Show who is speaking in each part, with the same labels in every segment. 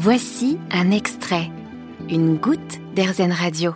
Speaker 1: Voici un extrait, une goutte d'Airzen Radio.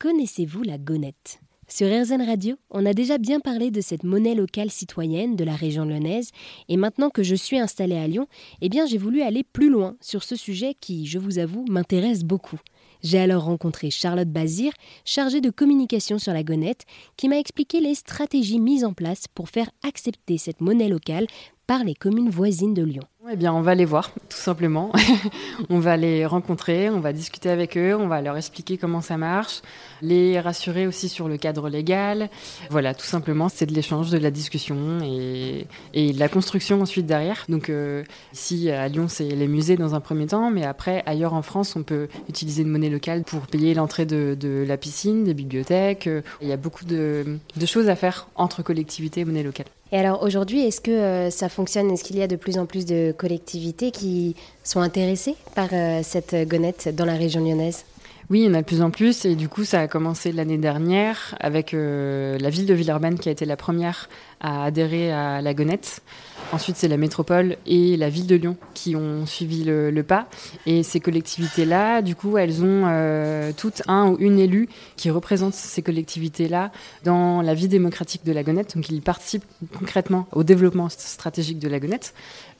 Speaker 2: Connaissez-vous la gonette? Sur Airzen Radio, on a déjà bien parlé de cette monnaie locale citoyenne de la région lyonnaise, et maintenant que je suis installée à Lyon, eh bien j'ai voulu aller plus loin sur ce sujet qui, je vous avoue, m'intéresse beaucoup. J'ai alors rencontré Charlotte Bazir, chargée de communication sur la gonette, qui m'a expliqué les stratégies mises en place pour faire accepter cette monnaie locale par les communes voisines de Lyon.
Speaker 3: Eh bien, on va les voir, tout simplement. on va les rencontrer, on va discuter avec eux, on va leur expliquer comment ça marche, les rassurer aussi sur le cadre légal. Voilà, tout simplement, c'est de l'échange, de la discussion et, de la construction ensuite derrière. Donc, euh, ici à Lyon, c'est les musées dans un premier temps, mais après, ailleurs en France, on peut utiliser une monnaie locale pour payer l'entrée de, la piscine, des bibliothèques. Il y a beaucoup de, de choses à faire entre collectivités et monnaie locale.
Speaker 2: Et alors aujourd'hui, est-ce que euh, ça fonctionne? Est-ce qu'il y a de plus en plus de collectivités qui sont intéressées par euh, cette gonette dans la région lyonnaise?
Speaker 3: Oui, il y en a de plus en plus et du coup ça a commencé l'année dernière avec euh, la ville de Villeurbanne qui a été la première à adhérer à la gonette. Ensuite, c'est la métropole et la ville de Lyon qui ont suivi le, pas. Et ces collectivités-là, du coup, elles ont euh, toutes un ou une élue qui représente ces collectivités-là dans la vie démocratique de la Gonette. Donc, ils participent concrètement au développement stratégique de la Gonette.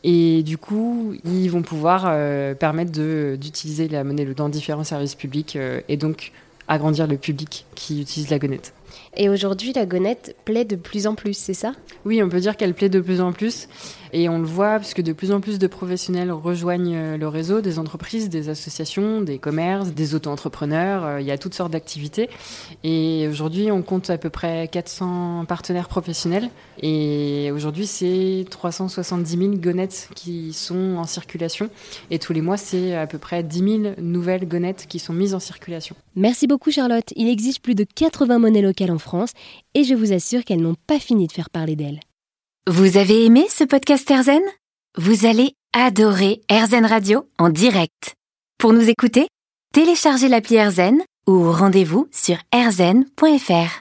Speaker 3: Et du coup, ils vont pouvoir euh, permettre d'utiliser la monnaie dans différents services publics euh, et donc agrandir le public qui utilise la gonette.
Speaker 2: Et aujourd'hui, la gonette plaît de plus en plus, c'est ça?
Speaker 3: Oui, on peut dire qu'elle plaît de plus en plus. Et on le voit puisque de plus en plus de professionnels rejoignent euh, le réseau, des entreprises, des associations, des commerces, des auto-entrepreneurs. Euh, il y a toutes sortes d'activités. Et aujourd'hui, on compte à peu près 400 partenaires professionnels. Et aujourd'hui, c'est 370 000 gonettes qui sont en circulation. Et tous les mois, c'est à peu près 10 000 nouvelles gonettes qui sont mises en circulation.
Speaker 2: Merci beaucoup, Charlotte. Il existe plus de 80 monnaies locales en France et je vous assure qu'elles n'ont pas fini de faire parler d'elles.
Speaker 1: Vous avez aimé ce podcast Erzen Vous allez adorer Erzen Radio en direct. Pour nous écouter, téléchargez l'appli Erzen ou rendez-vous sur erzen.fr.